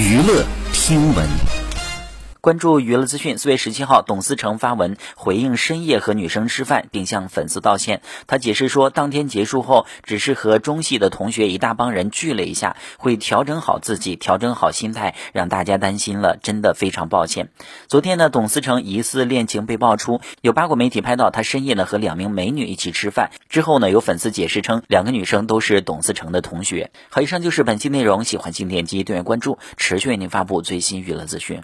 娱乐听闻。关注娱乐资讯，四月十七号，董思成发文回应深夜和女生吃饭，并向粉丝道歉。他解释说，当天结束后，只是和中戏的同学一大帮人聚了一下，会调整好自己，调整好心态，让大家担心了，真的非常抱歉。昨天呢，董思成疑似恋情被爆出，有八卦媒体拍到他深夜呢和两名美女一起吃饭，之后呢，有粉丝解释称，两个女生都是董思成的同学。好，以上就是本期内容，喜欢请点击订阅关注，持续为您发布最新娱乐资讯。